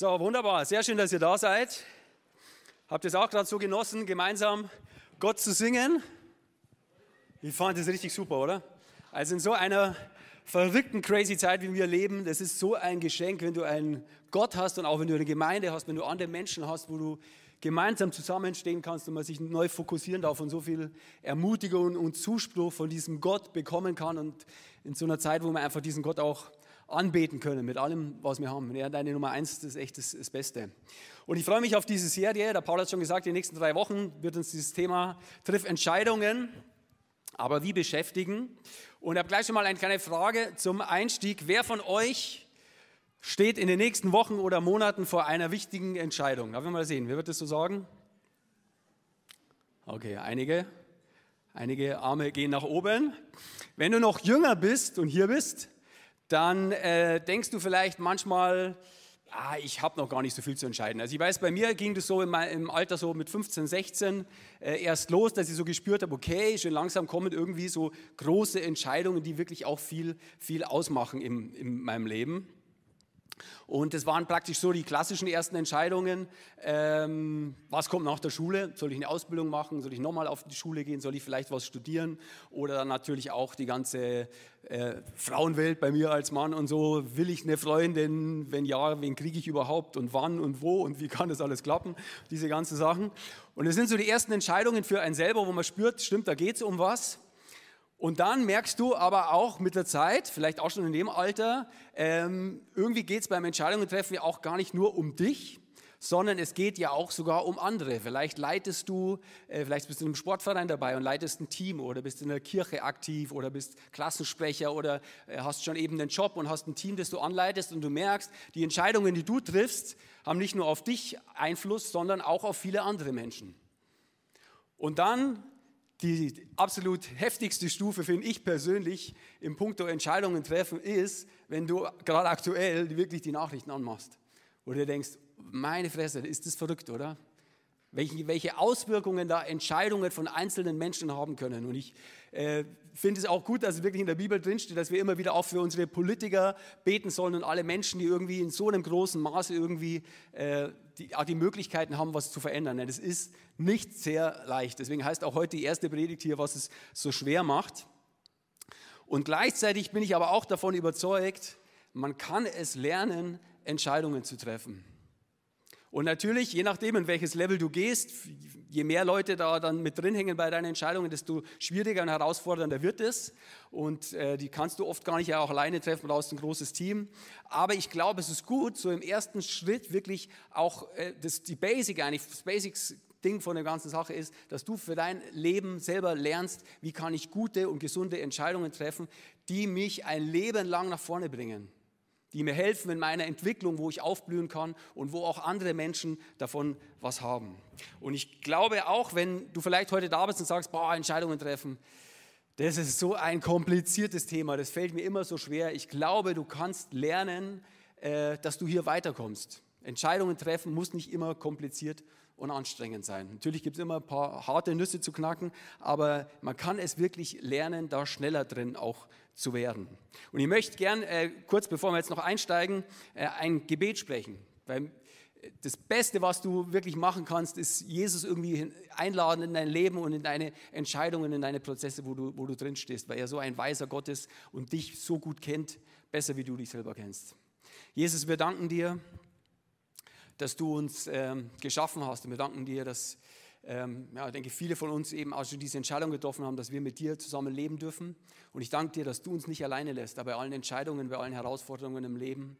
So, wunderbar. Sehr schön, dass ihr da seid. Habt ihr es auch gerade so genossen, gemeinsam Gott zu singen? Ich fand das richtig super, oder? Also in so einer verrückten, crazy Zeit, wie wir leben, das ist so ein Geschenk, wenn du einen Gott hast und auch wenn du eine Gemeinde hast, wenn du andere Menschen hast, wo du gemeinsam zusammenstehen kannst und man sich neu fokussieren darf und so viel Ermutigung und Zuspruch von diesem Gott bekommen kann und in so einer Zeit, wo wir einfach diesen Gott auch anbeten können mit allem, was wir haben. Ja, deine Nummer eins ist echt das, das, Beste. Und ich freue mich auf diese Serie. Der Paul hat schon gesagt, die nächsten drei Wochen wird uns dieses Thema Triff Entscheidungen, aber wie beschäftigen. Und ich habe gleich schon mal eine kleine Frage zum Einstieg. Wer von euch steht in den nächsten Wochen oder Monaten vor einer wichtigen Entscheidung? Darf ich mal sehen, wer wird das so sagen? Okay, einige. Einige Arme gehen nach oben. Wenn du noch jünger bist und hier bist, dann äh, denkst du vielleicht manchmal, ah, ich habe noch gar nicht so viel zu entscheiden. Also ich weiß, bei mir ging das so im, im Alter so mit 15, 16 äh, erst los, dass ich so gespürt habe, okay, schon langsam kommen irgendwie so große Entscheidungen, die wirklich auch viel, viel ausmachen im, in meinem Leben. Und das waren praktisch so die klassischen ersten Entscheidungen. Ähm, was kommt nach der Schule? Soll ich eine Ausbildung machen? Soll ich nochmal auf die Schule gehen? Soll ich vielleicht was studieren? Oder natürlich auch die ganze äh, Frauenwelt bei mir als Mann und so. Will ich eine Freundin? Wenn ja, wen kriege ich überhaupt? Und wann und wo? Und wie kann das alles klappen? Diese ganzen Sachen. Und das sind so die ersten Entscheidungen für einen selber, wo man spürt, stimmt, da geht es um was. Und dann merkst du aber auch mit der Zeit, vielleicht auch schon in dem Alter, ähm, irgendwie geht es beim Entscheidungen treffen ja auch gar nicht nur um dich, sondern es geht ja auch sogar um andere. Vielleicht leitest du, äh, vielleicht bist du in einem Sportverein dabei und leitest ein Team oder bist in der Kirche aktiv oder bist Klassensprecher oder äh, hast schon eben einen Job und hast ein Team, das du anleitest und du merkst, die Entscheidungen, die du triffst, haben nicht nur auf dich Einfluss, sondern auch auf viele andere Menschen. Und dann die absolut heftigste Stufe, finde ich persönlich, im Punkto Entscheidungen treffen, ist, wenn du gerade aktuell wirklich die Nachrichten anmachst. Du denkst, meine Fresse, ist das verrückt, oder? Welche, welche Auswirkungen da Entscheidungen von einzelnen Menschen haben können. Und ich äh, finde es auch gut, dass es wirklich in der Bibel drinsteht, dass wir immer wieder auch für unsere Politiker beten sollen und alle Menschen, die irgendwie in so einem großen Maße irgendwie äh, die, auch die Möglichkeiten haben, was zu verändern. Das ist nicht sehr leicht. Deswegen heißt auch heute die erste Predigt hier, was es so schwer macht. Und gleichzeitig bin ich aber auch davon überzeugt, man kann es lernen, Entscheidungen zu treffen. Und natürlich, je nachdem, in welches Level du gehst, je mehr Leute da dann mit drin hängen bei deinen Entscheidungen, desto schwieriger und herausfordernder wird es. Und äh, die kannst du oft gar nicht ja auch alleine treffen, brauchst ein großes Team. Aber ich glaube, es ist gut, so im ersten Schritt wirklich auch äh, das, die Basic eigentlich, das Basics Ding von der ganzen Sache ist, dass du für dein Leben selber lernst, wie kann ich gute und gesunde Entscheidungen treffen, die mich ein Leben lang nach vorne bringen die mir helfen in meiner Entwicklung, wo ich aufblühen kann und wo auch andere Menschen davon was haben. Und ich glaube auch, wenn du vielleicht heute da bist und sagst, boah, Entscheidungen treffen, das ist so ein kompliziertes Thema, das fällt mir immer so schwer. Ich glaube, du kannst lernen, äh, dass du hier weiterkommst. Entscheidungen treffen muss nicht immer kompliziert und anstrengend sein. Natürlich gibt es immer ein paar harte Nüsse zu knacken, aber man kann es wirklich lernen, da schneller drin auch zu werden. Und ich möchte gern, äh, kurz bevor wir jetzt noch einsteigen, äh, ein Gebet sprechen. Weil äh, das Beste, was du wirklich machen kannst, ist Jesus irgendwie einladen in dein Leben und in deine Entscheidungen, in deine Prozesse, wo du, wo du drin stehst, weil er so ein weiser Gott ist und dich so gut kennt, besser wie du dich selber kennst. Jesus, wir danken dir, dass du uns ähm, geschaffen hast und wir danken dir, dass ähm, ja, ich denke, viele von uns eben auch schon diese Entscheidung getroffen haben, dass wir mit dir zusammen leben dürfen. Und ich danke dir, dass du uns nicht alleine lässt, bei allen Entscheidungen, bei allen Herausforderungen im Leben.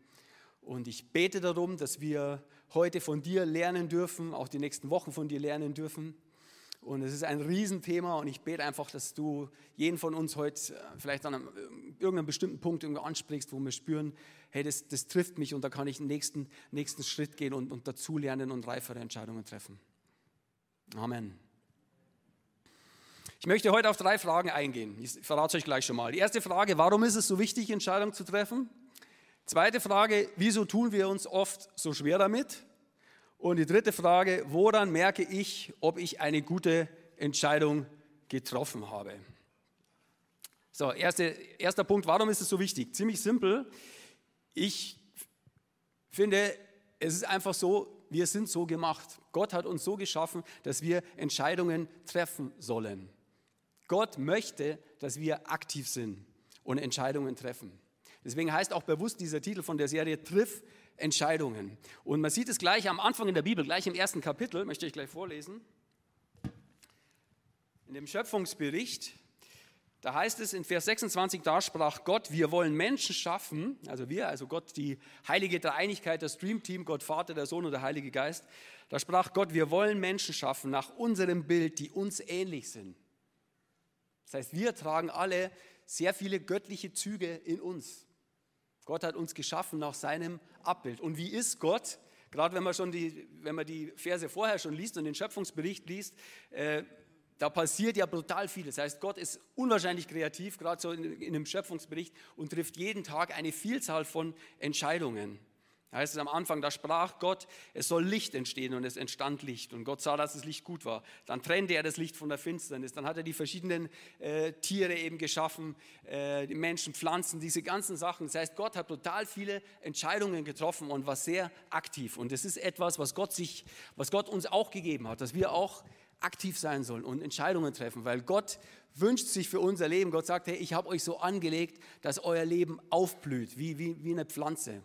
Und ich bete darum, dass wir heute von dir lernen dürfen, auch die nächsten Wochen von dir lernen dürfen. Und es ist ein Riesenthema und ich bete einfach, dass du jeden von uns heute äh, vielleicht an äh, irgendeinem bestimmten Punkt irgendwo ansprichst, wo wir spüren, hey, das, das trifft mich und da kann ich den nächsten, nächsten Schritt gehen und, und dazulernen und reifere Entscheidungen treffen. Amen. Ich möchte heute auf drei Fragen eingehen. Ich verrate euch gleich schon mal. Die erste Frage, warum ist es so wichtig, Entscheidungen zu treffen? Zweite Frage, wieso tun wir uns oft so schwer damit? Und die dritte Frage, woran merke ich, ob ich eine gute Entscheidung getroffen habe? So, erste, erster Punkt, warum ist es so wichtig? Ziemlich simpel. Ich finde, es ist einfach so, wir sind so gemacht. Gott hat uns so geschaffen, dass wir Entscheidungen treffen sollen. Gott möchte, dass wir aktiv sind und Entscheidungen treffen. Deswegen heißt auch bewusst dieser Titel von der Serie Triff Entscheidungen. Und man sieht es gleich am Anfang in der Bibel, gleich im ersten Kapitel, möchte ich gleich vorlesen. In dem Schöpfungsbericht, da heißt es in Vers 26, da sprach Gott, wir wollen Menschen schaffen, also wir, also Gott, die heilige Dreieinigkeit, das Dreamteam, Gott Vater, der Sohn und der Heilige Geist. Da sprach Gott, wir wollen Menschen schaffen nach unserem Bild, die uns ähnlich sind. Das heißt, wir tragen alle sehr viele göttliche Züge in uns. Gott hat uns geschaffen nach seinem Abbild. Und wie ist Gott? Gerade wenn man schon die, wenn man die Verse vorher schon liest und den Schöpfungsbericht liest, äh, da passiert ja brutal viel. Das heißt, Gott ist unwahrscheinlich kreativ, gerade so in, in dem Schöpfungsbericht und trifft jeden Tag eine Vielzahl von Entscheidungen. Da heißt es am Anfang, da sprach Gott, es soll Licht entstehen und es entstand Licht. Und Gott sah, dass das Licht gut war. Dann trennte er das Licht von der Finsternis. Dann hat er die verschiedenen äh, Tiere eben geschaffen, äh, die Menschen, Pflanzen, diese ganzen Sachen. Das heißt, Gott hat total viele Entscheidungen getroffen und war sehr aktiv. Und das ist etwas, was Gott, sich, was Gott uns auch gegeben hat, dass wir auch aktiv sein sollen und Entscheidungen treffen, weil Gott wünscht sich für unser Leben. Gott sagt, hey, ich habe euch so angelegt, dass euer Leben aufblüht, wie, wie, wie eine Pflanze.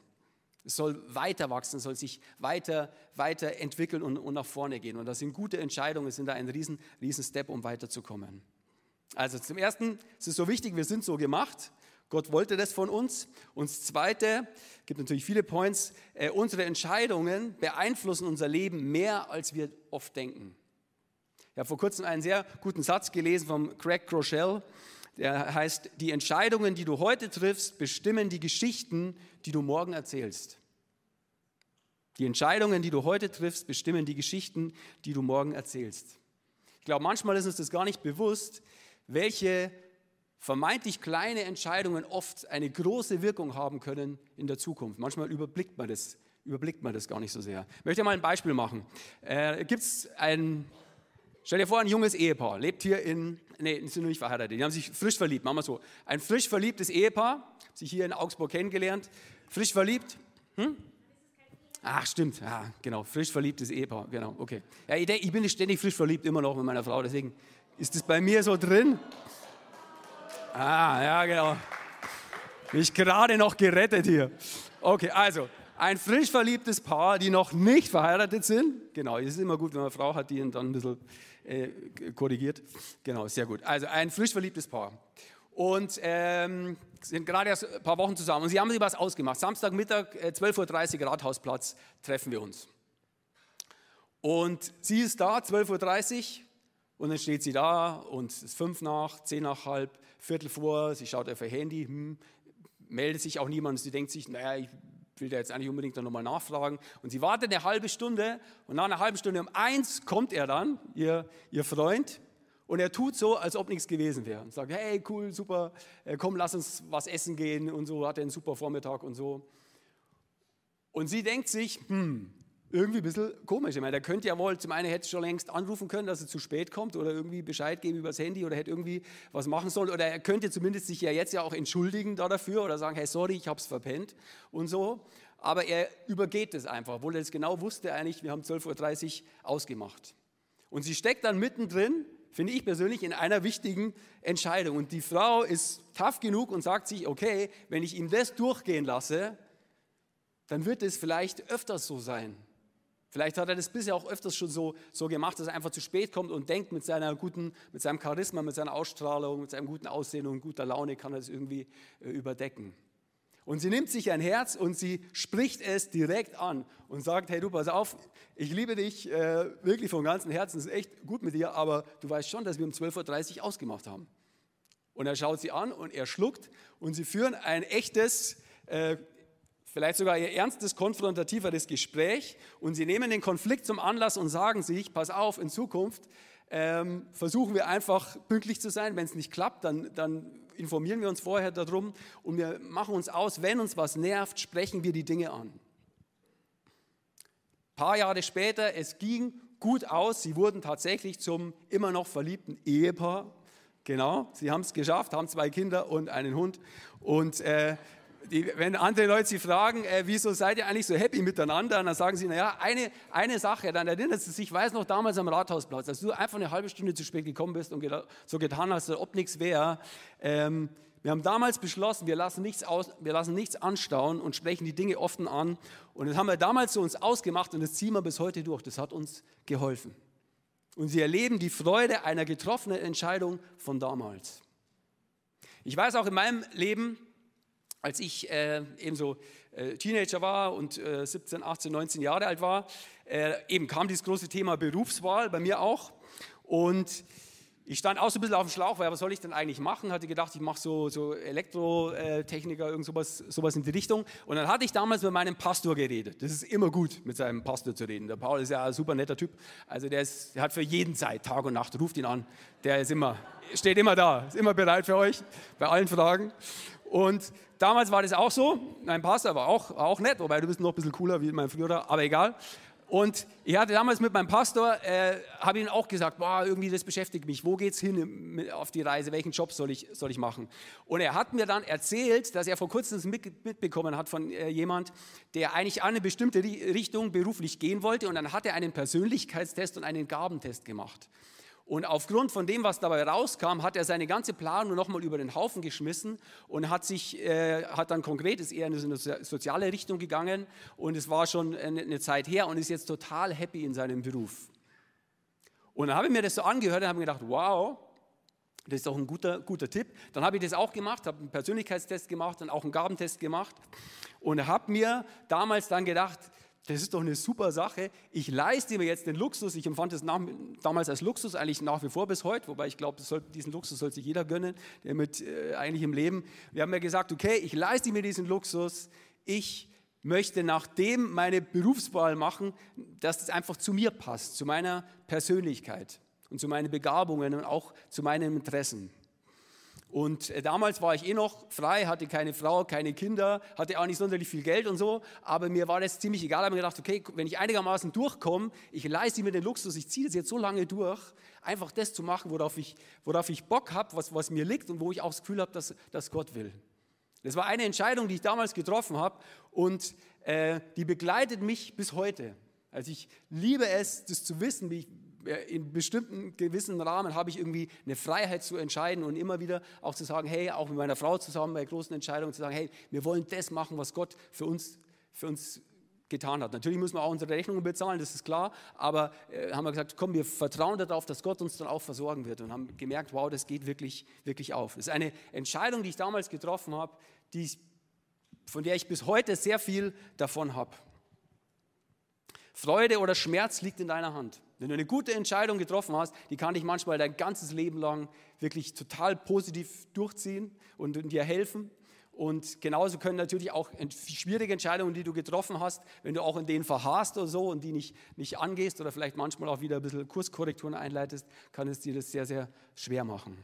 Es soll weiter wachsen, soll sich weiter, weiter entwickeln und, und nach vorne gehen. Und das sind gute Entscheidungen, sind da ein riesen, riesen Step, um weiterzukommen. Also zum Ersten es ist so wichtig, wir sind so gemacht. Gott wollte das von uns. Und das Zweite, gibt natürlich viele Points, äh, unsere Entscheidungen beeinflussen unser Leben mehr, als wir oft denken. Ich habe vor kurzem einen sehr guten Satz gelesen von Craig Groeschel. Der heißt, die Entscheidungen, die du heute triffst, bestimmen die Geschichten, die du morgen erzählst. Die Entscheidungen, die du heute triffst, bestimmen die Geschichten, die du morgen erzählst. Ich glaube, manchmal ist uns das gar nicht bewusst, welche vermeintlich kleine Entscheidungen oft eine große Wirkung haben können in der Zukunft. Manchmal überblickt man das, überblickt man das gar nicht so sehr. Ich möchte mal ein Beispiel machen. Äh, Gibt es ein Stell dir vor, ein junges Ehepaar lebt hier in, nee, sind noch nicht verheiratet, die haben sich frisch verliebt, machen wir so. Ein frisch verliebtes Ehepaar, sich hier in Augsburg kennengelernt, frisch verliebt. Hm? Ach, stimmt, ja, genau, frisch verliebtes Ehepaar, genau, okay. Ja, ich, ich bin ständig frisch verliebt, immer noch mit meiner Frau, deswegen ist das bei mir so drin. Ah, ja, genau. Mich gerade noch gerettet hier. Okay, also, ein frisch verliebtes Paar, die noch nicht verheiratet sind. Genau, es ist immer gut, wenn man eine Frau hat, die dann ein bisschen äh, korrigiert. Genau, sehr gut. Also ein frisch verliebtes Paar. Und ähm, sind gerade erst ein paar Wochen zusammen. Und sie haben sich was ausgemacht. Samstagmittag, äh, 12.30 Uhr, Rathausplatz, treffen wir uns. Und sie ist da, 12.30 Uhr, und dann steht sie da und es ist fünf nach, zehn nach halb, Viertel vor, sie schaut auf ihr Handy, hm, meldet sich auch niemand. Sie denkt sich, naja, ich will da jetzt eigentlich unbedingt noch mal nachfragen. Und sie wartet eine halbe Stunde und nach einer halben Stunde um eins kommt er dann, ihr, ihr Freund, und er tut so, als ob nichts gewesen wäre. Und sagt, hey, cool, super, äh, komm, lass uns was essen gehen und so, hat er einen super Vormittag und so. Und sie denkt sich, hm, irgendwie ein bisschen komisch. Ich meine, der könnte ja wohl, zum einen hätte schon längst anrufen können, dass er zu spät kommt oder irgendwie Bescheid geben übers Handy oder hätte irgendwie was machen sollen. Oder er könnte zumindest sich ja jetzt ja auch entschuldigen da dafür oder sagen, hey, sorry, ich habe es verpennt und so. Aber er übergeht es einfach, obwohl er es genau wusste eigentlich, wir haben 12.30 Uhr ausgemacht. Und sie steckt dann mittendrin, finde ich persönlich, in einer wichtigen Entscheidung. Und die Frau ist tough genug und sagt sich, okay, wenn ich ihm das durchgehen lasse, dann wird es vielleicht öfters so sein. Vielleicht hat er das bisher auch öfters schon so, so gemacht, dass er einfach zu spät kommt und denkt, mit, seiner guten, mit seinem Charisma, mit seiner Ausstrahlung, mit seinem guten Aussehen und guter Laune kann er das irgendwie äh, überdecken. Und sie nimmt sich ein Herz und sie spricht es direkt an und sagt, hey du, pass auf, ich liebe dich äh, wirklich von ganzem Herzen, es ist echt gut mit dir, aber du weißt schon, dass wir um 12.30 Uhr ausgemacht haben. Und er schaut sie an und er schluckt und sie führen ein echtes äh, vielleicht sogar ihr ernstes, konfrontativeres Gespräch und sie nehmen den Konflikt zum Anlass und sagen sich, pass auf, in Zukunft ähm, versuchen wir einfach pünktlich zu sein. Wenn es nicht klappt, dann, dann informieren wir uns vorher darum und wir machen uns aus, wenn uns was nervt, sprechen wir die Dinge an. Ein paar Jahre später, es ging gut aus, sie wurden tatsächlich zum immer noch verliebten Ehepaar. Genau, sie haben es geschafft, haben zwei Kinder und einen Hund und äh, die, wenn andere Leute sie fragen, äh, wieso seid ihr eigentlich so happy miteinander, dann sagen sie, naja, eine, eine Sache, dann erinnert sie sich, ich weiß noch damals am Rathausplatz, als du einfach eine halbe Stunde zu spät gekommen bist und so getan hast, als ob nichts wäre. Ähm, wir haben damals beschlossen, wir lassen, nichts aus, wir lassen nichts anstauen und sprechen die Dinge offen an. Und das haben wir damals so uns ausgemacht und das ziehen wir bis heute durch. Das hat uns geholfen. Und sie erleben die Freude einer getroffenen Entscheidung von damals. Ich weiß auch in meinem Leben, als ich äh, eben so äh, Teenager war und äh, 17, 18, 19 Jahre alt war, äh, eben kam dieses große Thema Berufswahl bei mir auch. Und ich stand auch so ein bisschen auf dem Schlauch, weil was soll ich denn eigentlich machen? Hatte gedacht, ich mache so, so Elektrotechniker, irgend sowas, sowas in die Richtung. Und dann hatte ich damals mit meinem Pastor geredet. Das ist immer gut, mit seinem Pastor zu reden. Der Paul ist ja ein super netter Typ. Also der, ist, der hat für jeden Zeit, Tag und Nacht, ruft ihn an. Der ist immer, steht immer da, ist immer bereit für euch, bei allen Fragen. Und damals war das auch so. Mein Pastor war auch, auch nett, wobei du bist noch ein bisschen cooler wie mein Führer, aber egal. Und ich hatte damals mit meinem Pastor, äh, habe ihm auch gesagt, boah, irgendwie das beschäftigt mich, wo geht's hin auf die Reise, welchen Job soll ich, soll ich machen? Und er hat mir dann erzählt, dass er vor kurzem mitbekommen hat von äh, jemand, der eigentlich an eine bestimmte Richtung beruflich gehen wollte und dann hat er einen Persönlichkeitstest und einen Gabentest gemacht. Und aufgrund von dem, was dabei rauskam, hat er seine ganze Planung nochmal über den Haufen geschmissen und hat sich, äh, hat dann konkret, ist eher in eine soziale Richtung gegangen und es war schon eine, Zeit her und ist jetzt total happy in seinem Beruf. Und dann habe ich mir das so angehört und habe gedacht, wow, das ist doch ein guter, guter Tipp. Dann habe ich das auch gemacht, habe einen Persönlichkeitstest gemacht und auch einen Gabentest gemacht und habe mir damals dann gedacht, das ist doch eine super Sache. Ich leiste mir jetzt den Luxus. Ich empfand es damals als Luxus, eigentlich nach wie vor bis heute, wobei ich glaube, diesen Luxus soll sich jeder gönnen, der mit äh, eigentlich im Leben. Wir haben ja gesagt, okay, ich leiste mir diesen Luxus. Ich möchte nachdem meine Berufswahl machen, dass es einfach zu mir passt, zu meiner Persönlichkeit und zu meinen Begabungen und auch zu meinen Interessen. Und äh, damals war ich eh noch frei, hatte keine Frau, keine Kinder, hatte auch nicht sonderlich viel Geld und so, aber mir war das ziemlich egal. Ich habe mir gedacht, okay, wenn ich einigermaßen durchkomme, ich leiste mir den Luxus, ich ziehe das jetzt so lange durch, einfach das zu machen, worauf ich, worauf ich Bock habe, was, was mir liegt und wo ich auch das Gefühl habe, dass, dass Gott will. Das war eine Entscheidung, die ich damals getroffen habe und äh, die begleitet mich bis heute. Also ich liebe es, das zu wissen, wie ich, in bestimmten gewissen Rahmen habe ich irgendwie eine Freiheit zu entscheiden und immer wieder auch zu sagen, hey, auch mit meiner Frau zusammen bei großen Entscheidungen zu sagen, hey, wir wollen das machen, was Gott für uns, für uns getan hat. Natürlich müssen wir auch unsere Rechnungen bezahlen, das ist klar, aber äh, haben wir gesagt, komm, wir vertrauen darauf, dass Gott uns dann auch versorgen wird und haben gemerkt, wow, das geht wirklich, wirklich auf. Das ist eine Entscheidung, die ich damals getroffen habe, die, von der ich bis heute sehr viel davon habe. Freude oder Schmerz liegt in deiner Hand. Wenn du eine gute Entscheidung getroffen hast, die kann dich manchmal dein ganzes Leben lang wirklich total positiv durchziehen und dir helfen. Und genauso können natürlich auch schwierige Entscheidungen, die du getroffen hast, wenn du auch in denen verharrst oder so und die nicht, nicht angehst oder vielleicht manchmal auch wieder ein bisschen Kurskorrekturen einleitest, kann es dir das sehr, sehr schwer machen.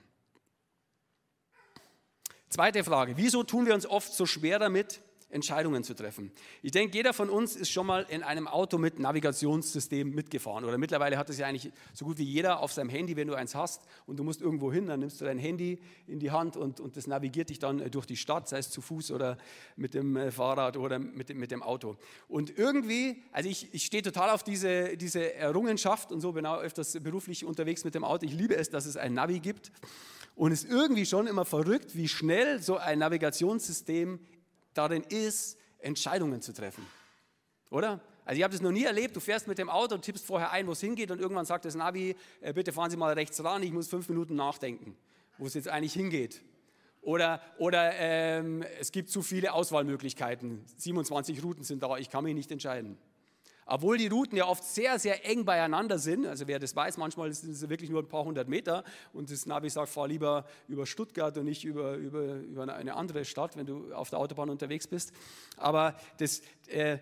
Zweite Frage, wieso tun wir uns oft so schwer damit, Entscheidungen zu treffen. Ich denke, jeder von uns ist schon mal in einem Auto mit Navigationssystem mitgefahren. Oder mittlerweile hat es ja eigentlich so gut wie jeder auf seinem Handy, wenn du eins hast und du musst irgendwo hin, dann nimmst du dein Handy in die Hand und, und das navigiert dich dann durch die Stadt, sei es zu Fuß oder mit dem äh, Fahrrad oder mit mit dem Auto. Und irgendwie, also ich, ich stehe total auf diese, diese Errungenschaft und so, bin auch öfters beruflich unterwegs mit dem Auto. Ich liebe es, dass es ein Navi gibt. Und es ist irgendwie schon immer verrückt, wie schnell so ein Navigationssystem darin ist, Entscheidungen zu treffen. Oder? Also ich habe das noch nie erlebt, du fährst mit dem Auto, tippst vorher ein, wo es hingeht und irgendwann sagt das Navi, äh, bitte fahren Sie mal rechts ran, ich muss fünf Minuten nachdenken, wo es jetzt eigentlich hingeht. Oder, oder ähm, es gibt zu viele Auswahlmöglichkeiten, 27 Routen sind da, ich kann mich nicht entscheiden. Obwohl die Routen ja oft sehr, sehr eng beieinander sind, also wer das weiß, manchmal sind es wirklich nur ein paar hundert Meter und das Navi sagt, fahr lieber über Stuttgart und nicht über, über, über eine andere Stadt, wenn du auf der Autobahn unterwegs bist. Aber das, äh,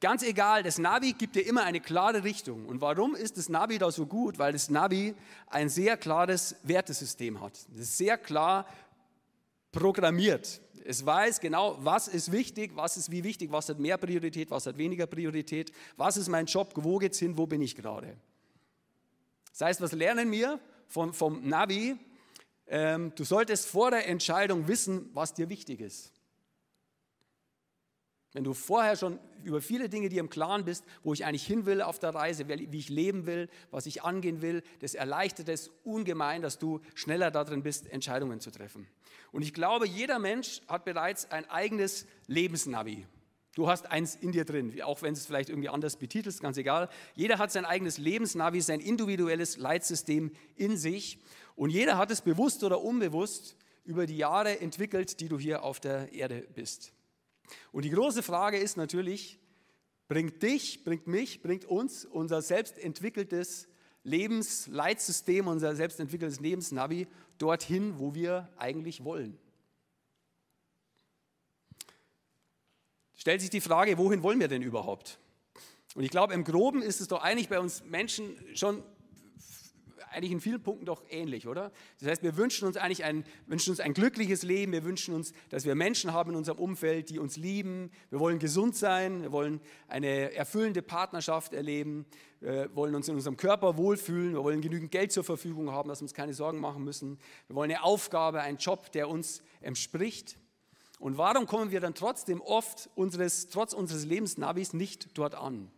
ganz egal, das Navi gibt dir immer eine klare Richtung. Und warum ist das Navi da so gut? Weil das Navi ein sehr klares Wertesystem hat. Das ist sehr klar programmiert. Es weiß genau, was ist wichtig, was ist wie wichtig, was hat mehr Priorität, was hat weniger Priorität, was ist mein Job, wo geht's hin, wo bin ich gerade. Das heißt, was lernen wir von, vom Navi? Ähm, du solltest vor der Entscheidung wissen, was dir wichtig ist. Wenn du vorher schon über viele Dinge dir im Klaren bist, wo ich eigentlich hin will auf der Reise, wie ich leben will, was ich angehen will, das erleichtert es ungemein, dass du schneller darin bist, Entscheidungen zu treffen. Und ich glaube, jeder Mensch hat bereits ein eigenes Lebensnavi. Du hast eins in dir drin, auch wenn es vielleicht irgendwie anders betitelst, ganz egal. Jeder hat sein eigenes Lebensnavi, sein individuelles Leitsystem in sich. Und jeder hat es bewusst oder unbewusst über die Jahre entwickelt, die du hier auf der Erde bist. Und die große Frage ist natürlich, bringt dich, bringt mich, bringt uns unser selbstentwickeltes Lebensleitsystem, unser selbstentwickeltes Lebensnavi dorthin, wo wir eigentlich wollen? Stellt sich die Frage, wohin wollen wir denn überhaupt? Und ich glaube, im Groben ist es doch eigentlich bei uns Menschen schon eigentlich in vielen Punkten doch ähnlich, oder? Das heißt, wir wünschen uns eigentlich ein, wünschen uns ein glückliches Leben, wir wünschen uns, dass wir Menschen haben in unserem Umfeld, die uns lieben, wir wollen gesund sein, wir wollen eine erfüllende Partnerschaft erleben, wir wollen uns in unserem Körper wohlfühlen, wir wollen genügend Geld zur Verfügung haben, dass wir uns keine Sorgen machen müssen, wir wollen eine Aufgabe, einen Job, der uns entspricht. Und warum kommen wir dann trotzdem oft unseres, trotz unseres Lebensnavis nicht dort an?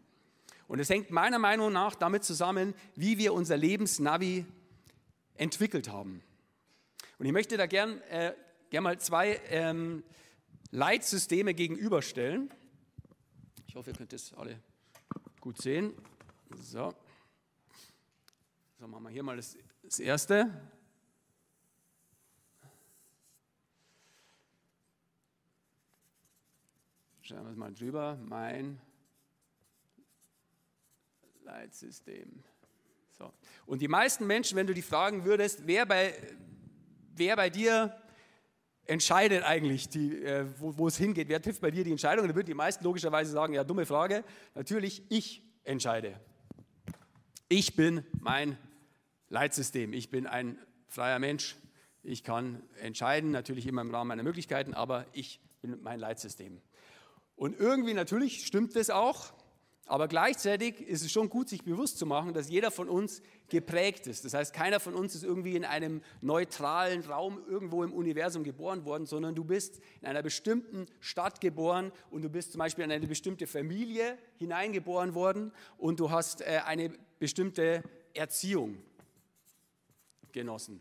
Und es hängt meiner Meinung nach damit zusammen, wie wir unser Lebensnavi entwickelt haben. Und ich möchte da gern, äh, gern mal zwei ähm, Leitsysteme gegenüberstellen. Ich hoffe, ihr könnt das alle gut sehen. So. So, machen wir hier mal das, das erste. Schauen wir mal drüber. Mein Leitsystem. So. Und die meisten Menschen, wenn du die fragen würdest, wer bei, wer bei dir entscheidet eigentlich, die, äh, wo, es hingeht, wer trifft bei dir die Entscheidung, dann würden die meisten logischerweise sagen, ja, dumme Frage, natürlich, ich entscheide. Ich bin mein Leitsystem, ich bin ein freier Mensch, ich kann entscheiden, natürlich immer im Rahmen meiner Möglichkeiten, aber ich bin mein Leitsystem. Und irgendwie natürlich stimmt das auch, aber gleichzeitig ist es schon gut, sich bewusst zu machen, dass jeder von uns geprägt ist. Das heißt, keiner von uns ist irgendwie in einem neutralen Raum irgendwo im Universum geboren worden, sondern du bist in einer bestimmten Stadt geboren und du bist zum Beispiel in eine bestimmte Familie hineingeboren worden und du hast äh, eine bestimmte Erziehung genossen.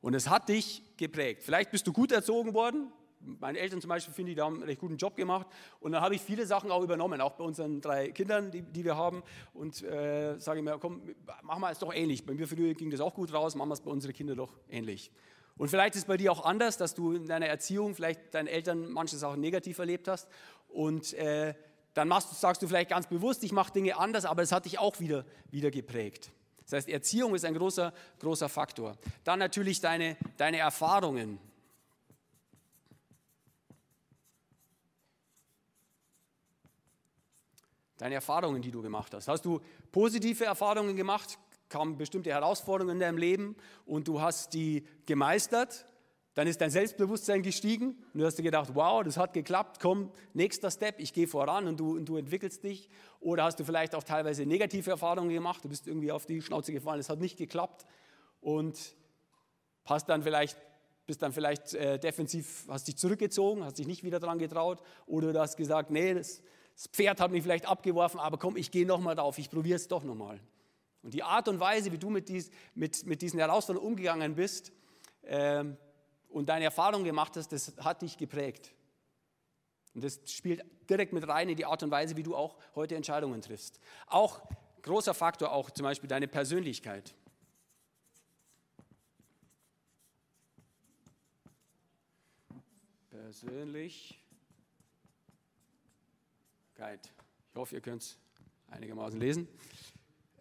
Und es hat dich geprägt. Vielleicht bist du gut erzogen worden, meine Eltern zum Beispiel, finde ich, die haben einen recht guten Job gemacht. Und dann habe ich viele Sachen auch übernommen, auch bei unseren drei Kindern, die, die wir haben. Und äh, sage ich mir, komm, machen wir es doch ähnlich. Bei mir früher ging das auch gut raus, machen wir es bei unseren Kindern doch ähnlich. Und vielleicht ist es bei dir auch anders, dass du in deiner Erziehung vielleicht deinen Eltern manche Sachen negativ erlebt hast. Und äh, dann machst, sagst du vielleicht ganz bewusst, ich mache Dinge anders, aber es hat dich auch wieder, wieder geprägt. Das heißt, Erziehung ist ein großer, großer Faktor. Dann natürlich deine, deine Erfahrungen. Deine Erfahrungen, die du gemacht hast. Hast du positive Erfahrungen gemacht, kamen bestimmte Herausforderungen in deinem Leben und du hast die gemeistert, dann ist dein Selbstbewusstsein gestiegen und du hast dir gedacht, wow, das hat geklappt, komm, nächster Step, ich gehe voran und du, und du entwickelst dich. Oder hast du vielleicht auch teilweise negative Erfahrungen gemacht, du bist irgendwie auf die Schnauze gefallen, es hat nicht geklappt und hast dann vielleicht, bist dann vielleicht äh, defensiv, hast dich zurückgezogen, hast dich nicht wieder dran getraut oder du hast gesagt, nee, das, das Pferd hat mich vielleicht abgeworfen, aber komm, ich gehe nochmal drauf, ich probiere es doch nochmal. Und die Art und Weise, wie du mit, dies, mit, mit diesen Herausforderungen umgegangen bist äh, und deine Erfahrungen gemacht hast, das hat dich geprägt. Und das spielt direkt mit rein in die Art und Weise, wie du auch heute Entscheidungen triffst. Auch großer Faktor, auch zum Beispiel deine Persönlichkeit. Persönlich ich hoffe, ihr könnt es einigermaßen lesen.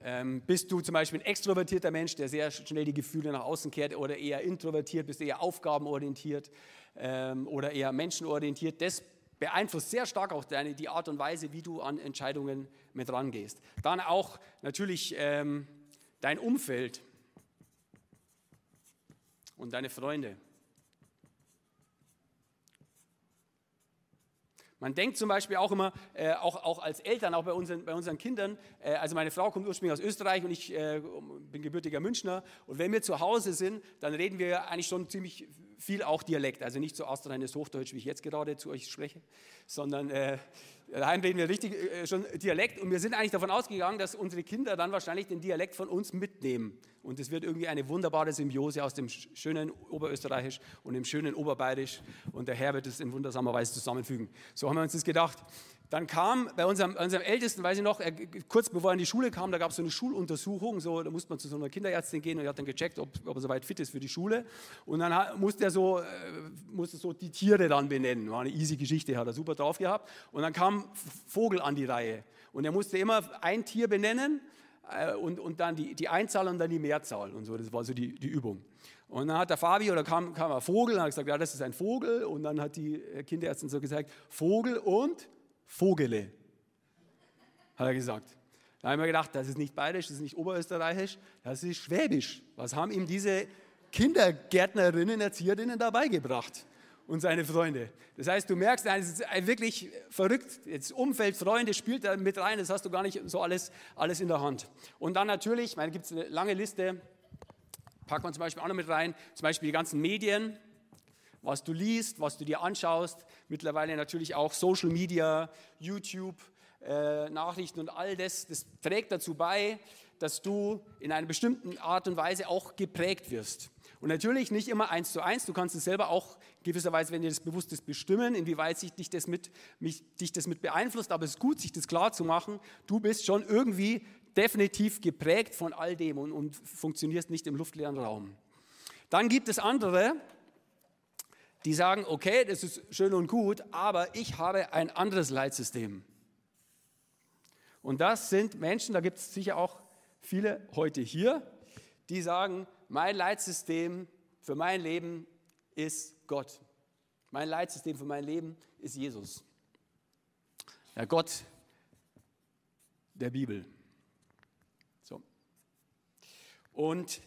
Ähm, bist du zum Beispiel ein extrovertierter Mensch, der sehr schnell die Gefühle nach außen kehrt oder eher introvertiert, bist du eher aufgabenorientiert ähm, oder eher menschenorientiert? Das beeinflusst sehr stark auch deine, die Art und Weise, wie du an Entscheidungen mit rangehst. Dann auch natürlich ähm, dein Umfeld und deine Freunde. Man denkt zum Beispiel auch immer, äh, auch, auch als Eltern, auch bei unseren, bei unseren Kindern, äh, also meine Frau kommt ursprünglich aus Österreich und ich äh, bin gebürtiger Münchner. Und wenn wir zu Hause sind, dann reden wir eigentlich schon ziemlich viel auch Dialekt. Also nicht so astreines Hochdeutsch, wie ich jetzt gerade zu euch spreche, sondern äh, daheim reden wir richtig äh, schon Dialekt. Und wir sind eigentlich davon ausgegangen, dass unsere Kinder dann wahrscheinlich den Dialekt von uns mitnehmen. Und es wird irgendwie eine wunderbare Symbiose aus dem schönen Oberösterreichisch und dem schönen Oberbayerisch. Und der Herr wird es in wundersamer Weise zusammenfügen. So haben wir uns das gedacht. Dann kam bei unserem, unserem Ältesten, weiß ich noch, er, kurz bevor er in die Schule kam, da gab es so eine Schuluntersuchung, so, da musste man zu so einer Kinderärztin gehen und er hat dann gecheckt, ob, ob er soweit fit ist für die Schule. Und dann musste er so, äh, musste so die Tiere dann benennen. War eine easy Geschichte, hat er super drauf gehabt. Und dann kam Vogel an die Reihe. Und er musste immer ein Tier benennen äh, und, und dann die, die Einzahl und dann die Mehrzahl und so. Das war so die, die Übung. Und dann hat der Fabi oder kam, kam ein Vogel und hat gesagt, ja, das ist ein Vogel. Und dann hat die Kinderärztin so gesagt, Vogel und Vogele, hat er gesagt. Da haben wir gedacht, das ist nicht bayerisch, das ist nicht oberösterreichisch, das ist schwäbisch. Was haben ihm diese Kindergärtnerinnen, Erzieherinnen dabei gebracht? Und seine Freunde. Das heißt, du merkst, es ist wirklich verrückt. Jetzt Umfeld, Freunde spielt da mit rein, das hast du gar nicht so alles, alles in der Hand. Und dann natürlich, da gibt es eine lange Liste, packt man zum Beispiel auch noch mit rein, zum Beispiel die ganzen Medien, was du liest, was du dir anschaust, mittlerweile natürlich auch Social Media, YouTube, äh, Nachrichten und all das, das trägt dazu bei, dass du in einer bestimmten Art und Weise auch geprägt wirst. Und natürlich nicht immer eins zu eins, du kannst es selber auch gewisserweise, wenn dir das bewusst ist, bestimmen, inwieweit sich dich das, mit, mich, dich das mit beeinflusst, aber es ist gut, sich das klar zu machen, du bist schon irgendwie definitiv geprägt von all dem und, und funktionierst nicht im luftleeren Raum. Dann gibt es andere, die sagen, okay, das ist schön und gut, aber ich habe ein anderes Leitsystem. Und das sind Menschen, da gibt es sicher auch viele heute hier, die sagen, mein Leitsystem für mein Leben ist Gott. Mein Leitsystem für mein Leben ist Jesus. Der Gott der Bibel. So. Und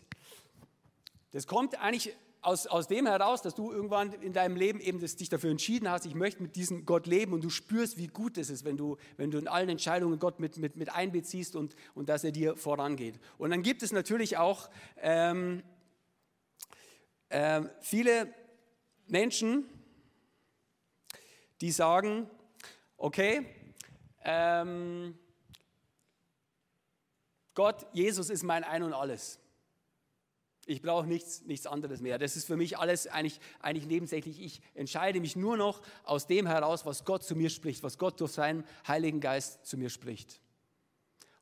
das kommt eigentlich aus, aus dem heraus, dass du irgendwann in deinem Leben eben das, dich dafür entschieden hast, ich möchte mit diesem Gott leben und du spürst, wie gut es ist, wenn du, wenn du in allen Entscheidungen Gott mit, mit, mit einbeziehst und, und dass er dir vorangeht. Und dann gibt es natürlich auch ähm, äh, viele Menschen, die sagen, okay, ähm, Gott, Jesus ist mein Ein und alles. Ich brauche nichts, nichts anderes mehr. Das ist für mich alles eigentlich, eigentlich nebensächlich. Ich entscheide mich nur noch aus dem heraus, was Gott zu mir spricht, was Gott durch seinen Heiligen Geist zu mir spricht.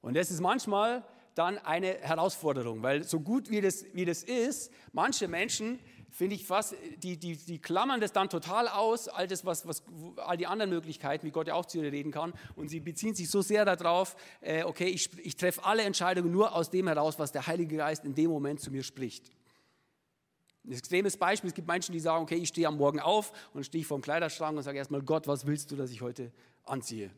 Und das ist manchmal dann eine Herausforderung, weil so gut wie das, wie das ist, manche Menschen finde ich fast, die, die, die klammern das dann total aus, all das, was, was, all die anderen Möglichkeiten, wie Gott ja auch zu dir reden kann. Und sie beziehen sich so sehr darauf, äh, okay, ich, ich treffe alle Entscheidungen nur aus dem heraus, was der Heilige Geist in dem Moment zu mir spricht. Ein extremes Beispiel, es gibt Menschen, die sagen, okay, ich stehe am Morgen auf und stehe vor dem Kleiderschrank und sage erstmal, Gott, was willst du, dass ich heute anziehe?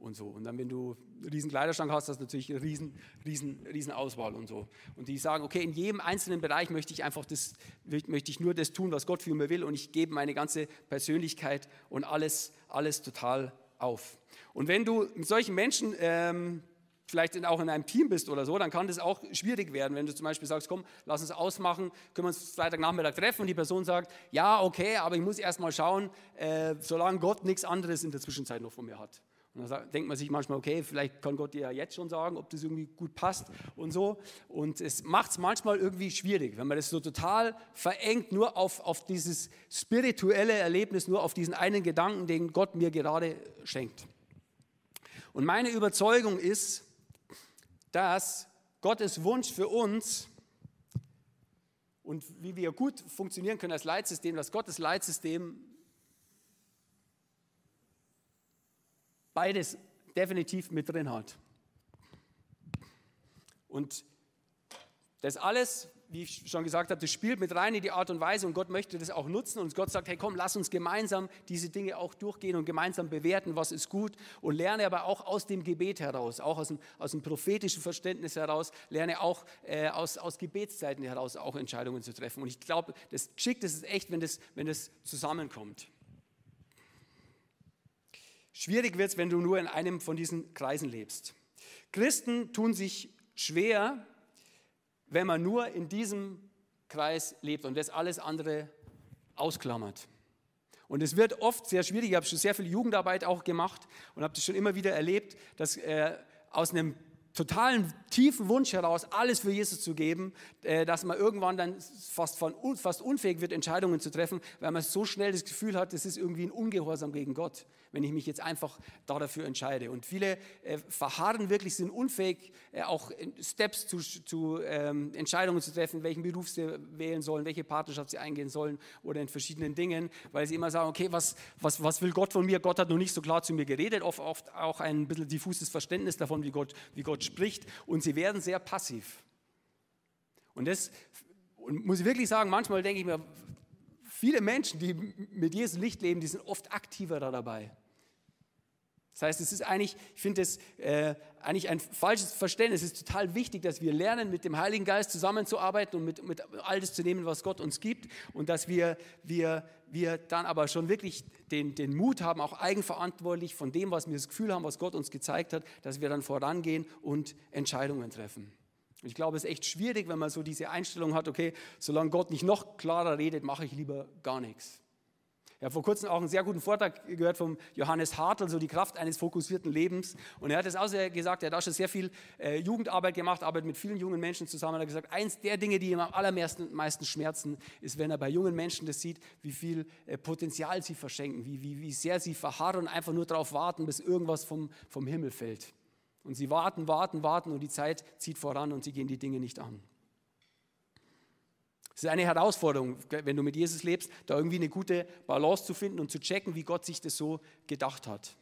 Und so. Und dann, wenn du einen riesen Kleiderschrank hast, hast du natürlich eine riesen, riesen, riesen Auswahl und so. Und die sagen, okay, in jedem einzelnen Bereich möchte ich einfach das, möchte ich nur das tun, was Gott für mich will und ich gebe meine ganze Persönlichkeit und alles, alles total auf. Und wenn du mit solchen Menschen ähm, vielleicht auch in einem Team bist oder so, dann kann das auch schwierig werden, wenn du zum Beispiel sagst, komm, lass uns ausmachen, können wir uns Freitagnachmittag treffen und die Person sagt, ja, okay, aber ich muss erst mal schauen, äh, solange Gott nichts anderes in der Zwischenzeit noch von mir hat. Und dann denkt man sich manchmal, okay, vielleicht kann Gott dir ja jetzt schon sagen, ob das irgendwie gut passt und so. Und es macht es manchmal irgendwie schwierig, wenn man das so total verengt, nur auf, auf dieses spirituelle Erlebnis, nur auf diesen einen Gedanken, den Gott mir gerade schenkt. Und meine Überzeugung ist, dass Gottes Wunsch für uns und wie wir gut funktionieren können als Leitsystem, dass Gottes Leitsystem beides definitiv mit drin hat. Und das alles, wie ich schon gesagt habe, das spielt mit rein in die Art und Weise und Gott möchte das auch nutzen und Gott sagt, hey komm, lass uns gemeinsam diese Dinge auch durchgehen und gemeinsam bewerten, was ist gut und lerne aber auch aus dem Gebet heraus, auch aus dem, aus dem prophetischen Verständnis heraus, lerne auch äh, aus, aus Gebetszeiten heraus auch Entscheidungen zu treffen. Und ich glaube, das Schick, das ist echt, wenn das, wenn das zusammenkommt. Schwierig wird es, wenn du nur in einem von diesen Kreisen lebst. Christen tun sich schwer, wenn man nur in diesem Kreis lebt und das alles andere ausklammert. Und es wird oft sehr schwierig. Ich habe schon sehr viel Jugendarbeit auch gemacht und habe das schon immer wieder erlebt, dass äh, aus einem totalen tiefen Wunsch heraus, alles für Jesus zu geben, äh, dass man irgendwann dann fast, von, fast unfähig wird, Entscheidungen zu treffen, weil man so schnell das Gefühl hat, das ist irgendwie ein Ungehorsam gegen Gott, wenn ich mich jetzt einfach da dafür entscheide. Und viele äh, verharren wirklich, sind unfähig, äh, auch Steps zu, zu ähm, Entscheidungen zu treffen, welchen Beruf sie wählen sollen, welche Partnerschaft sie eingehen sollen oder in verschiedenen Dingen, weil sie immer sagen, okay, was, was, was will Gott von mir? Gott hat noch nicht so klar zu mir geredet, oft, oft auch ein bisschen diffuses Verständnis davon, wie Gott, wie Gott spricht und sie werden sehr passiv. Und das und muss ich wirklich sagen, manchmal denke ich mir, viele Menschen, die mit Jesus Licht leben, die sind oft aktiver da dabei. Das heißt, es ist eigentlich, ich finde es äh, eigentlich ein falsches Verständnis. Es ist total wichtig, dass wir lernen, mit dem Heiligen Geist zusammenzuarbeiten und mit, mit all das zu nehmen, was Gott uns gibt. Und dass wir, wir, wir dann aber schon wirklich den, den Mut haben, auch eigenverantwortlich von dem, was wir das Gefühl haben, was Gott uns gezeigt hat, dass wir dann vorangehen und Entscheidungen treffen. Und ich glaube, es ist echt schwierig, wenn man so diese Einstellung hat, okay, solange Gott nicht noch klarer redet, mache ich lieber gar nichts. Ich habe vor kurzem auch einen sehr guten Vortrag gehört vom Johannes Hartl, so die Kraft eines fokussierten Lebens. Und er hat es auch sehr gesagt, er hat auch schon sehr viel äh, Jugendarbeit gemacht, arbeitet mit vielen jungen Menschen zusammen. Er hat gesagt, eins der Dinge, die ihm am allermeisten meisten schmerzen, ist, wenn er bei jungen Menschen das sieht, wie viel äh, Potenzial sie verschenken, wie, wie, wie sehr sie verharren und einfach nur darauf warten, bis irgendwas vom, vom Himmel fällt. Und sie warten, warten, warten und die Zeit zieht voran und sie gehen die Dinge nicht an. Es ist eine Herausforderung, wenn du mit Jesus lebst, da irgendwie eine gute Balance zu finden und zu checken, wie Gott sich das so gedacht hat.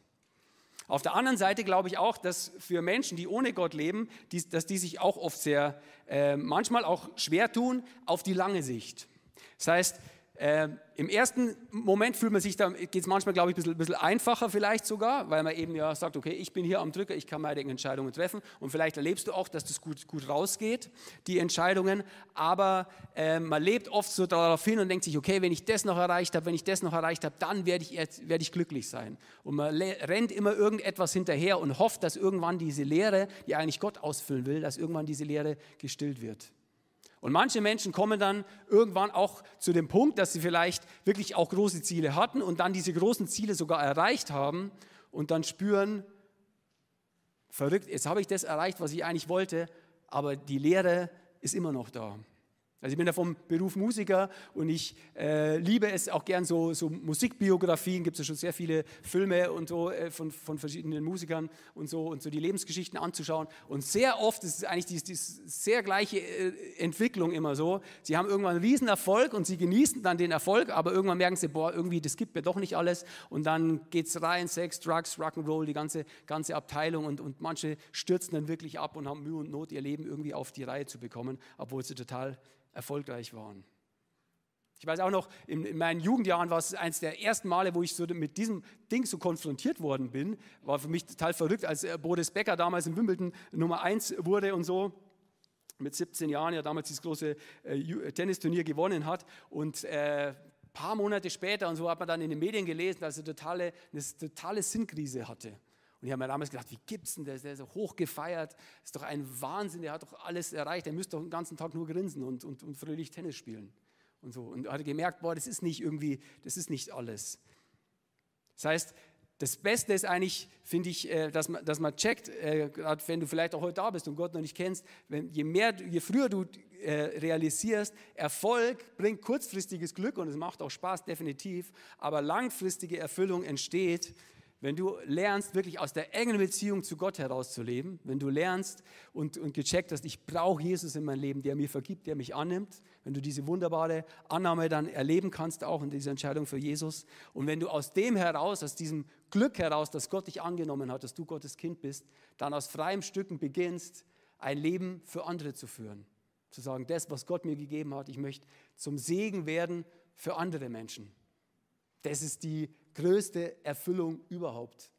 Auf der anderen Seite glaube ich auch, dass für Menschen, die ohne Gott leben, die, dass die sich auch oft sehr, äh, manchmal auch schwer tun auf die lange Sicht. Das heißt, äh, Im ersten Moment fühlt man sich da, geht es manchmal, glaube ich, ein bisschen, bisschen, einfacher vielleicht sogar, weil man eben ja sagt, okay, ich bin hier am Drücker, ich kann meine Entscheidungen treffen und vielleicht erlebst du auch, dass das gut, gut rausgeht, die Entscheidungen, aber äh, man lebt oft so darauf hin und denkt sich, okay, wenn ich das noch erreicht habe, wenn ich das noch erreicht habe, dann werde ich, werd ich glücklich sein. Und man rennt immer irgendetwas hinterher und hofft, dass irgendwann diese Lehre, die eigentlich Gott ausfüllen will, dass irgendwann diese Lehre gestillt wird. Und manche Menschen kommen dann irgendwann auch zu dem Punkt, dass sie vielleicht wirklich auch große Ziele hatten und dann diese großen Ziele sogar erreicht haben und dann spüren, verrückt, jetzt habe ich das erreicht, was ich eigentlich wollte, aber die Lehre ist immer noch da. Also ich bin ja vom Beruf Musiker und ich äh, liebe es auch gern so, so Musikbiografien, gibt es ja schon sehr viele Filme und so äh, von, von verschiedenen Musikern und so und so die Lebensgeschichten anzuschauen. Und sehr oft ist es eigentlich die, die sehr gleiche äh, Entwicklung immer so. Sie haben irgendwann einen riesen Erfolg und sie genießen dann den Erfolg, aber irgendwann merken sie, boah, irgendwie, das gibt mir doch nicht alles. Und dann geht es rein, Sex, Drugs, Rock'n'Roll, die ganze, ganze Abteilung und, und manche stürzen dann wirklich ab und haben Mühe und Not, ihr Leben irgendwie auf die Reihe zu bekommen, obwohl sie total erfolgreich waren. Ich weiß auch noch, in, in, meinen Jugendjahren war es eines der ersten Male, wo ich so mit diesem Ding so konfrontiert worden bin. War für mich total verrückt, als äh, Boris Becker damals in Wimbledon Nummer 1 wurde und so. Mit 17 Jahren ja damals dieses große äh, Tennisturnier gewonnen hat. Und äh, paar Monate später und so hat man dann in den Medien gelesen, dass er totale, eine totale Sinnkrise hatte. Und ich habe mir damals gedacht, wie gibt es denn das? Der ist so hoch gefeiert, ist doch ein Wahnsinn, der hat doch alles erreicht, der müsste doch den ganzen Tag nur grinsen und, und, und fröhlich Tennis spielen. Und so. Und hatte gemerkt, boah, das ist nicht irgendwie, das ist nicht alles. Das heißt, das Beste ist eigentlich, finde ich, äh, dass man, dass man checkt, äh, gerade wenn du vielleicht auch heute da bist und Gott noch nicht kennst, wenn, je, mehr, je früher du äh, realisierst, Erfolg bringt kurzfristiges Glück und es macht auch Spaß, definitiv, aber langfristige Erfüllung entsteht, wenn du lernst, wirklich aus der engen Beziehung zu Gott herauszuleben, wenn du lernst und, und gecheckt hast, ich brauche Jesus in meinem Leben, der mir vergibt, der mich annimmt, wenn du diese wunderbare Annahme dann erleben kannst, auch in dieser Entscheidung für Jesus, und wenn du aus dem heraus, aus diesem Glück heraus, dass Gott dich angenommen hat, dass du Gottes Kind bist, dann aus freiem Stücken beginnst, ein Leben für andere zu führen. Zu sagen, das, was Gott mir gegeben hat, ich möchte zum Segen werden für andere Menschen. Das ist die größte Erfüllung überhaupt.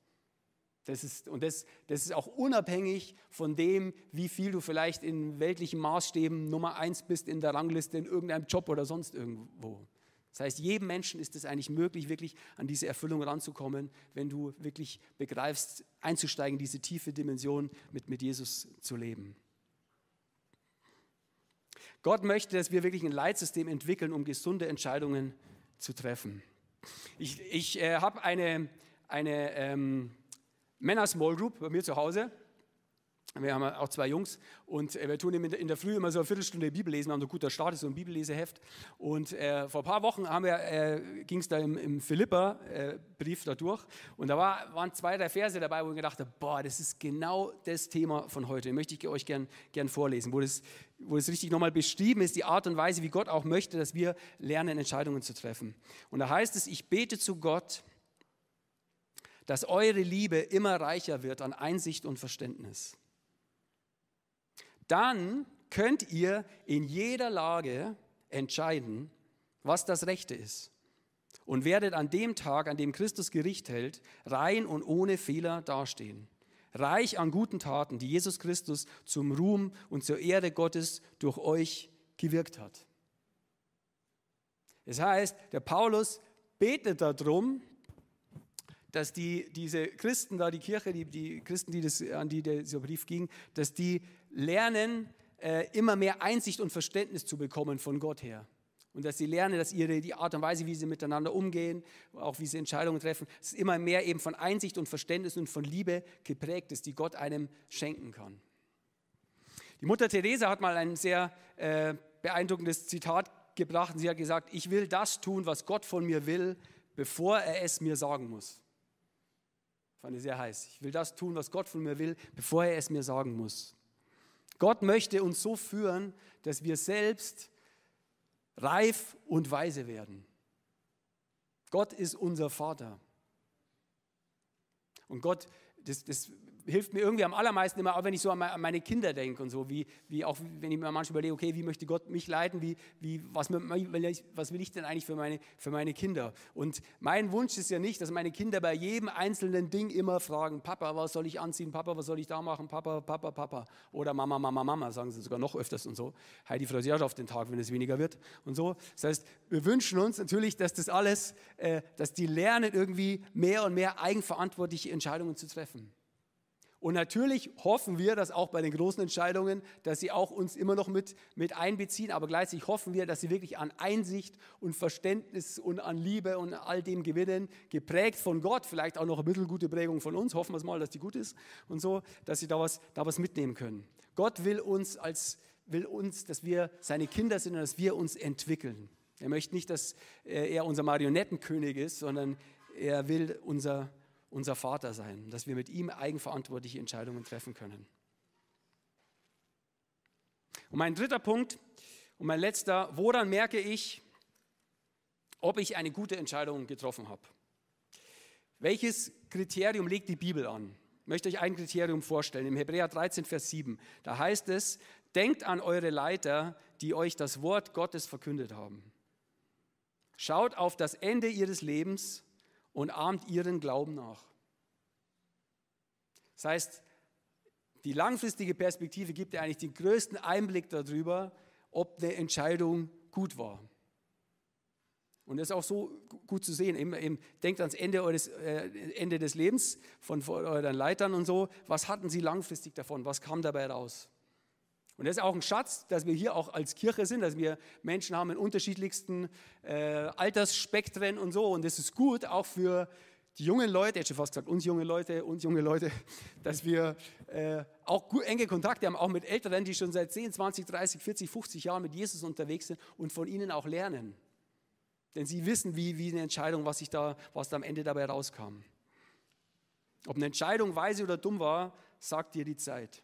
Das ist, und das, das ist auch unabhängig von dem, wie viel du vielleicht in weltlichen Maßstäben Nummer eins bist in der Rangliste, in irgendeinem Job oder sonst irgendwo. Das heißt, jedem Menschen ist es eigentlich möglich, wirklich an diese Erfüllung ranzukommen, wenn du wirklich begreifst, einzusteigen, diese tiefe Dimension mit, mit Jesus zu leben. Gott möchte, dass wir wirklich ein Leitsystem entwickeln, um gesunde Entscheidungen zu treffen. Ich, ich äh, habe eine, eine ähm, Männer-Small Group bei mir zu Hause wir haben auch zwei Jungs und äh, wir tun in der Früh immer so eine Viertelstunde Bibel lesen, wir haben ein guter Start, so ein Bibelleseheft. Und äh, vor ein paar Wochen äh, ging es da im, im Philippa-Brief äh, da durch und da war, waren zwei, drei Verse dabei, wo ich gedacht habe, boah, das ist genau das Thema von heute. Den möchte ich euch gern, gern vorlesen, wo das, wo das richtig nochmal beschrieben ist, die Art und Weise, wie Gott auch möchte, dass wir lernen, Entscheidungen zu treffen. Und da heißt es, ich bete zu Gott, dass eure Liebe immer reicher wird an Einsicht und Verständnis dann könnt ihr in jeder Lage entscheiden, was das Rechte ist. Und werdet an dem Tag, an dem Christus Gericht hält, rein und ohne Fehler dastehen. Reich an guten Taten, die Jesus Christus zum Ruhm und zur Ehre Gottes durch euch gewirkt hat. Das heißt, der Paulus betet darum, dass die, diese Christen da, die Kirche, die, die Christen, die das, an die dieser Brief ging, dass die lernen, äh, immer mehr Einsicht und Verständnis zu bekommen von Gott her. Und dass sie lernen, dass ihre, die Art und Weise, wie sie miteinander umgehen, auch wie sie Entscheidungen treffen, dass immer mehr eben von Einsicht und Verständnis und von Liebe geprägt ist, die Gott einem schenken kann. Die Mutter Teresa hat mal ein sehr äh, beeindruckendes Zitat gebracht. Sie hat gesagt, ich will das tun, was Gott von mir will, bevor er es mir sagen muss. Fand ich sehr heiß. Ich will das tun, was Gott von mir will, bevor er es mir sagen muss. Gott möchte uns so führen, dass wir selbst reif und weise werden. Gott ist unser Vater. Und Gott, das, das hilft mir irgendwie am allermeisten immer, auch wenn ich so an meine Kinder denke und so, wie, wie auch wenn ich mir manchmal überlege, okay, wie möchte Gott mich leiten, wie, wie, was, will ich, was will ich denn eigentlich für meine, für meine Kinder? Und mein Wunsch ist ja nicht, dass meine Kinder bei jedem einzelnen Ding immer fragen, Papa, was soll ich anziehen, Papa, was soll ich da machen, Papa, Papa, Papa oder Mama, Mama, Mama, sagen sie sogar noch öfters und so. Heidi freut sich auch auf den Tag, wenn es weniger wird und so. Das heißt, wir wünschen uns natürlich, dass das alles, äh, dass die lernen irgendwie mehr und mehr eigenverantwortliche Entscheidungen zu treffen. Und natürlich hoffen wir, dass auch bei den großen Entscheidungen, dass sie auch uns immer noch mit, mit einbeziehen, aber gleichzeitig hoffen wir, dass sie wirklich an Einsicht und Verständnis und an Liebe und all dem gewinnen, geprägt von Gott, vielleicht auch noch eine mittelgute Prägung von uns, hoffen wir es mal, dass die gut ist und so, dass sie da was, da was mitnehmen können. Gott will uns als will uns, dass wir seine Kinder sind und dass wir uns entwickeln. Er möchte nicht, dass er unser Marionettenkönig ist, sondern er will unser unser Vater sein, dass wir mit ihm eigenverantwortliche Entscheidungen treffen können. Und mein dritter Punkt und mein letzter, woran merke ich, ob ich eine gute Entscheidung getroffen habe? Welches Kriterium legt die Bibel an? Ich möchte euch ein Kriterium vorstellen. Im Hebräer 13, Vers 7, da heißt es, denkt an eure Leiter, die euch das Wort Gottes verkündet haben. Schaut auf das Ende ihres Lebens und ahmt ihren Glauben nach. Das heißt, die langfristige Perspektive gibt dir eigentlich den größten Einblick darüber, ob eine Entscheidung gut war. Und das ist auch so gut zu sehen. Eben, eben, denkt ans Ende, eures, äh, Ende des Lebens von, von euren Leitern und so. Was hatten sie langfristig davon? Was kam dabei raus? Und das ist auch ein Schatz, dass wir hier auch als Kirche sind, dass wir Menschen haben in unterschiedlichsten äh, Altersspektren und so. Und das ist gut auch für die jungen Leute, ich hätte schon fast gesagt, uns junge Leute, uns junge Leute, dass wir äh, auch gut, enge Kontakte haben, auch mit Älteren, die schon seit 10, 20, 30, 40, 50 Jahren mit Jesus unterwegs sind und von ihnen auch lernen. Denn sie wissen, wie, wie eine Entscheidung, was, ich da, was da am Ende dabei rauskam. Ob eine Entscheidung weise oder dumm war, sagt dir die Zeit.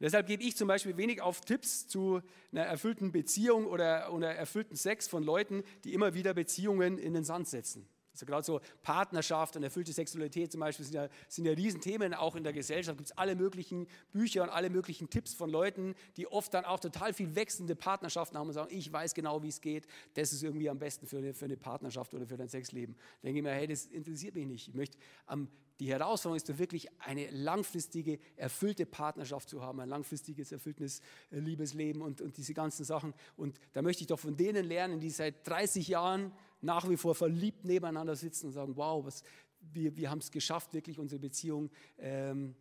Deshalb gebe ich zum Beispiel wenig auf Tipps zu einer erfüllten Beziehung oder, oder erfüllten Sex von Leuten, die immer wieder Beziehungen in den Sand setzen. Also gerade so Partnerschaft und erfüllte Sexualität zum Beispiel sind ja, sind ja Riesenthemen auch in der Gesellschaft. Es gibt alle möglichen Bücher und alle möglichen Tipps von Leuten, die oft dann auch total viel wechselnde Partnerschaften haben und sagen, ich weiß genau, wie es geht. Das ist irgendwie am besten für eine, für eine Partnerschaft oder für dein Sexleben. Da denke ich mir, hey, das interessiert mich nicht. Ich möchte am die Herausforderung ist doch wirklich eine langfristige, erfüllte Partnerschaft zu haben, ein langfristiges, erfülltes Liebesleben und, und diese ganzen Sachen. Und da möchte ich doch von denen lernen, die seit 30 Jahren nach wie vor verliebt nebeneinander sitzen und sagen, wow, was, wir, wir haben es geschafft, wirklich unsere Beziehung ähm,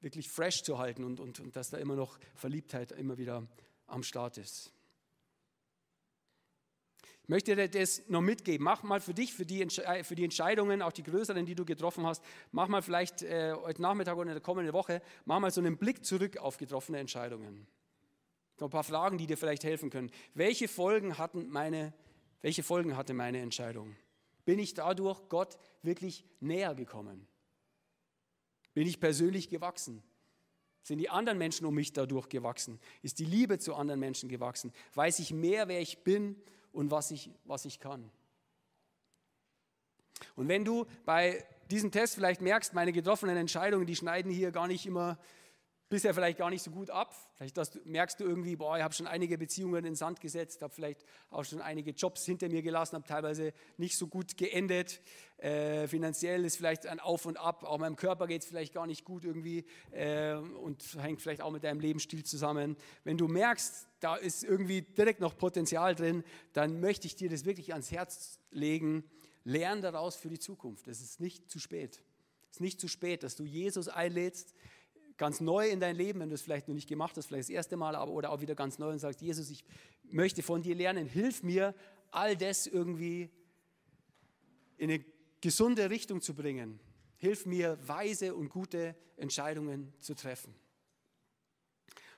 wirklich fresh zu halten und, und, und dass da immer noch Verliebtheit immer wieder am Start ist. Ich möchte dir das noch mitgeben. Mach mal für dich, für die, äh, für die Entscheidungen, auch die größeren, die du getroffen hast, mach mal vielleicht äh, heute Nachmittag oder in der kommenden Woche, mach mal so einen Blick zurück auf getroffene Entscheidungen. Noch ein paar Fragen, die dir vielleicht helfen können. Welche Folgen, hatten meine, welche Folgen hatte meine Entscheidung? Bin ich dadurch Gott wirklich näher gekommen? Bin ich persönlich gewachsen? Sind die anderen Menschen um mich dadurch gewachsen? Ist die Liebe zu anderen Menschen gewachsen? Weiß ich mehr, wer ich bin und was ich, was ich kann? Und wenn du bei diesem Test vielleicht merkst, meine getroffenen Entscheidungen, die schneiden hier gar nicht immer bisher vielleicht gar nicht so gut ab. Vielleicht du, merkst du irgendwie, boah, ich habe schon einige Beziehungen in den Sand gesetzt, habe vielleicht auch schon einige Jobs hinter mir gelassen, habe teilweise nicht so gut geendet. Äh, finanziell ist vielleicht ein Auf und Ab, auch meinem Körper geht es vielleicht gar nicht gut irgendwie äh, und hängt vielleicht auch mit deinem Lebensstil zusammen. Wenn du merkst, da ist irgendwie direkt noch Potenzial drin, dann möchte ich dir das wirklich ans Herz legen. Lern daraus für die Zukunft. Es ist nicht zu spät. Es ist nicht zu spät, dass du Jesus einlädst, ganz neu in dein Leben, wenn du es vielleicht noch nicht gemacht hast, vielleicht das erste Mal, aber oder auch wieder ganz neu und sagst, Jesus, ich möchte von dir lernen, hilf mir, all das irgendwie in eine gesunde Richtung zu bringen. Hilf mir, weise und gute Entscheidungen zu treffen.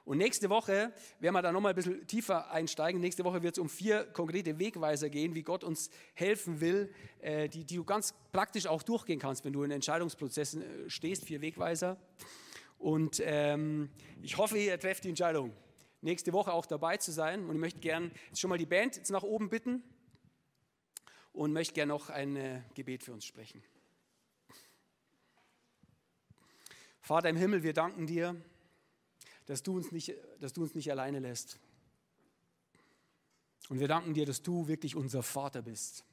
Und nächste Woche werden wir da nochmal ein bisschen tiefer einsteigen. Nächste Woche wird es um vier konkrete Wegweiser gehen, wie Gott uns helfen will, äh, die, die du ganz praktisch auch durchgehen kannst, wenn du in Entscheidungsprozessen äh, stehst. Vier Wegweiser. Und ähm, ich hoffe, ihr trefft die Entscheidung, nächste Woche auch dabei zu sein. Und ich möchte gerne schon mal die Band jetzt nach oben bitten und möchte gerne noch ein äh, Gebet für uns sprechen. Vater im Himmel, wir danken dir, dass du uns nicht, dass du uns nicht alleine lässt. Und wir danken dir, dass du wirklich unser Vater bist.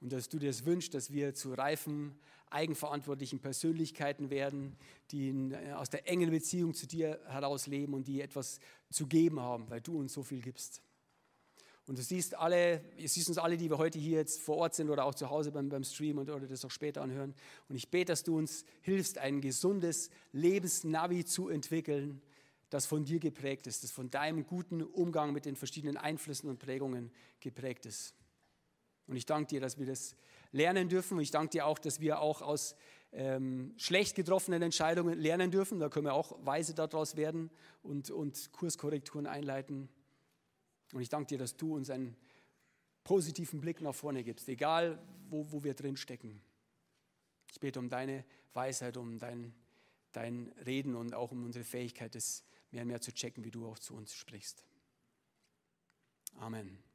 Und dass du dir es wünschst, dass wir zu reifen, eigenverantwortlichen Persönlichkeiten werden, die äh, aus der engen Beziehung zu dir heraus leben und die etwas zu geben haben, weil du uns so viel gibst. Und du siehst alle, du siehst uns alle, die wir heute hier jetzt vor Ort sind oder auch zu Hause beim, beim Stream und, oder das auch später anhören. Und ich bete, dass du uns hilfst, ein gesundes Lebensnavi zu entwickeln, das von dir geprägt ist, das von deinem guten Umgang mit den verschiedenen Einflüssen und Prägungen geprägt ist. Und ich danke dir, dass wir das lernen dürfen. Und ich danke dir auch, dass wir auch aus ähm, schlecht getroffenen Entscheidungen lernen dürfen. Da können wir auch weise daraus werden und, und Kurskorrekturen einleiten. Und ich danke dir, dass du uns einen positiven Blick nach vorne gibst, egal wo, wo wir drin stecken. Ich bete um deine Weisheit, um dein, dein Reden und auch um unsere Fähigkeit, das mehr und mehr zu checken, wie du auch zu uns sprichst. Amen.